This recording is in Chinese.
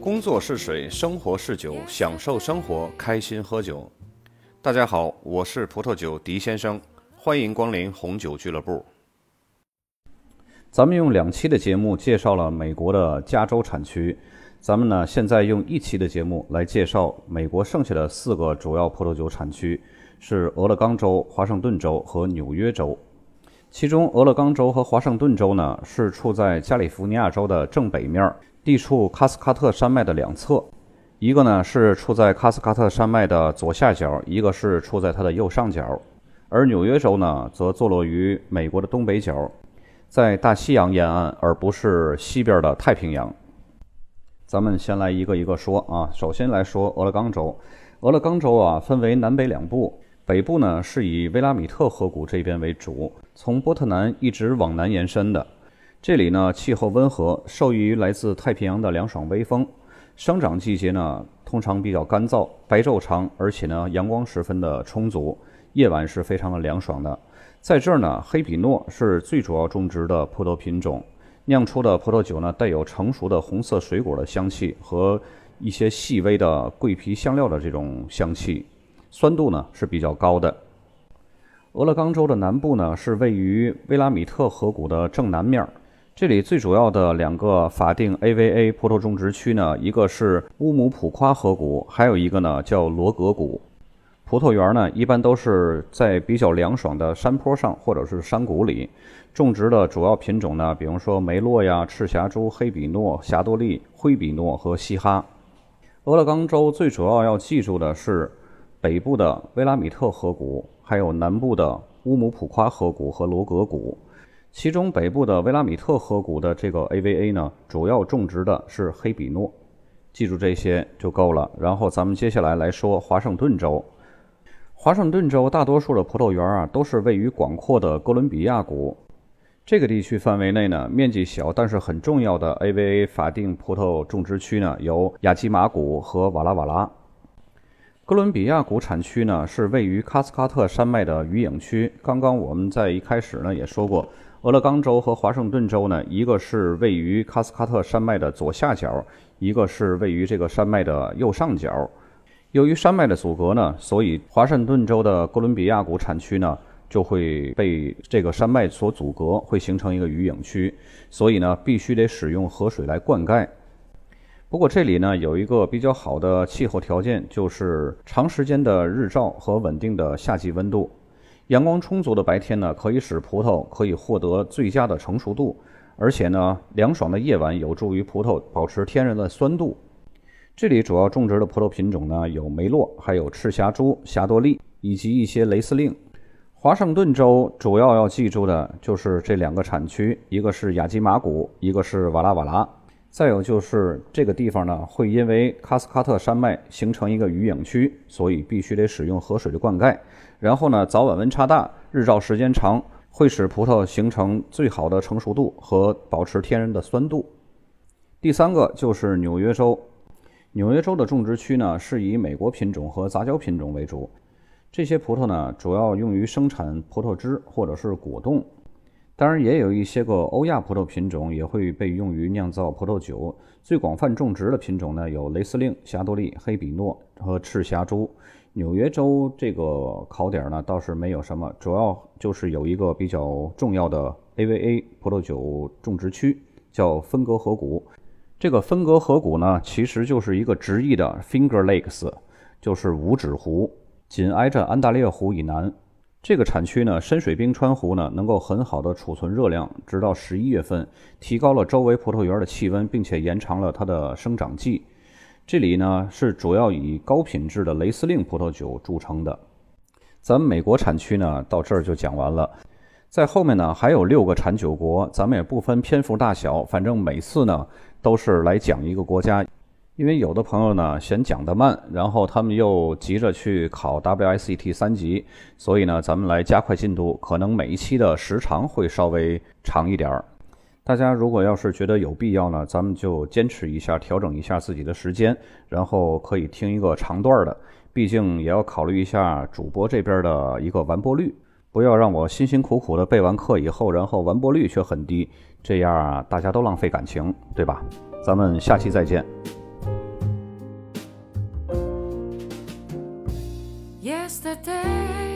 工作是水，生活是酒，享受生活，开心喝酒。大家好，我是葡萄酒狄先生，欢迎光临红酒俱乐部。咱们用两期的节目介绍了美国的加州产区，咱们呢现在用一期的节目来介绍美国剩下的四个主要葡萄酒产区，是俄勒冈州、华盛顿州和纽约州。其中，俄勒冈州和华盛顿州呢是处在加利福尼亚州的正北面，地处喀斯喀特山脉的两侧。一个呢是处在喀斯喀特山脉的左下角，一个是处在它的右上角。而纽约州呢，则坐落于美国的东北角，在大西洋沿岸，而不是西边的太平洋。咱们先来一个一个说啊。首先来说俄勒冈州，俄勒冈州啊分为南北两部。北部呢是以威拉米特河谷这边为主，从波特南一直往南延伸的。这里呢气候温和，受益于来自太平洋的凉爽微风。生长季节呢通常比较干燥，白昼长，而且呢阳光十分的充足，夜晚是非常的凉爽的。在这儿呢，黑比诺是最主要种植的葡萄品种，酿出的葡萄酒呢带有成熟的红色水果的香气和一些细微的桂皮香料的这种香气。酸度呢是比较高的。俄勒冈州的南部呢是位于威拉米特河谷的正南面儿，这里最主要的两个法定 AVA 葡萄种植区呢，一个是乌姆普夸河谷，还有一个呢叫罗格谷。葡萄园呢一般都是在比较凉爽的山坡上或者是山谷里种植的主要品种呢，比如说梅洛呀、赤霞珠、黑比诺、霞多丽、灰比诺和西哈。俄勒冈州最主要要记住的是。北部的威拉米特河谷，还有南部的乌姆普夸河谷和罗格谷。其中北部的威拉米特河谷的这个 AVA 呢，主要种植的是黑比诺。记住这些就够了。然后咱们接下来来说华盛顿州。华盛顿州大多数的葡萄园啊，都是位于广阔的哥伦比亚谷这个地区范围内呢，面积小但是很重要的 AVA 法定葡萄种植区呢，有雅基马谷和瓦拉瓦拉。哥伦比亚谷产区呢是位于喀斯喀特山脉的余影区。刚刚我们在一开始呢也说过，俄勒冈州和华盛顿州呢，一个是位于喀斯喀特山脉的左下角，一个是位于这个山脉的右上角。由于山脉的阻隔呢，所以华盛顿州的哥伦比亚谷产区呢就会被这个山脉所阻隔，会形成一个余影区。所以呢，必须得使用河水来灌溉。不过这里呢有一个比较好的气候条件，就是长时间的日照和稳定的夏季温度。阳光充足的白天呢，可以使葡萄可以获得最佳的成熟度，而且呢，凉爽的夜晚有助于葡萄保持天然的酸度。这里主要种植的葡萄品种呢有梅洛，还有赤霞珠、霞多丽以及一些雷司令。华盛顿州主要要记住的就是这两个产区，一个是雅基马谷，一个是瓦拉瓦拉。再有就是这个地方呢，会因为喀斯喀特山脉形成一个余影区，所以必须得使用河水的灌溉。然后呢，早晚温差大，日照时间长，会使葡萄形成最好的成熟度和保持天然的酸度。第三个就是纽约州，纽约州的种植区呢是以美国品种和杂交品种为主，这些葡萄呢主要用于生产葡萄汁或者是果冻。当然，也有一些个欧亚葡萄品种也会被用于酿造葡萄酒。最广泛种植的品种呢，有雷司令、霞多丽、黑比诺和赤霞珠。纽约州这个考点呢倒是没有什么，主要就是有一个比较重要的 AVA 葡萄酒种植区，叫芬格河谷。这个芬格河谷呢，其实就是一个直译的 Finger Lakes，就是五指湖，紧挨着安大略湖以南。这个产区呢，深水冰川湖呢，能够很好的储存热量，直到十一月份，提高了周围葡萄园的气温，并且延长了它的生长季。这里呢是主要以高品质的雷司令葡萄酒著称的。咱们美国产区呢到这儿就讲完了，在后面呢还有六个产酒国，咱们也不分篇幅大小，反正每次呢都是来讲一个国家。因为有的朋友呢嫌讲得慢，然后他们又急着去考 WSET 三级，所以呢，咱们来加快进度，可能每一期的时长会稍微长一点儿。大家如果要是觉得有必要呢，咱们就坚持一下，调整一下自己的时间，然后可以听一个长段的。毕竟也要考虑一下主播这边的一个完播率，不要让我辛辛苦苦的备完课以后，然后完播率却很低，这样，大家都浪费感情，对吧？咱们下期再见。yesterday.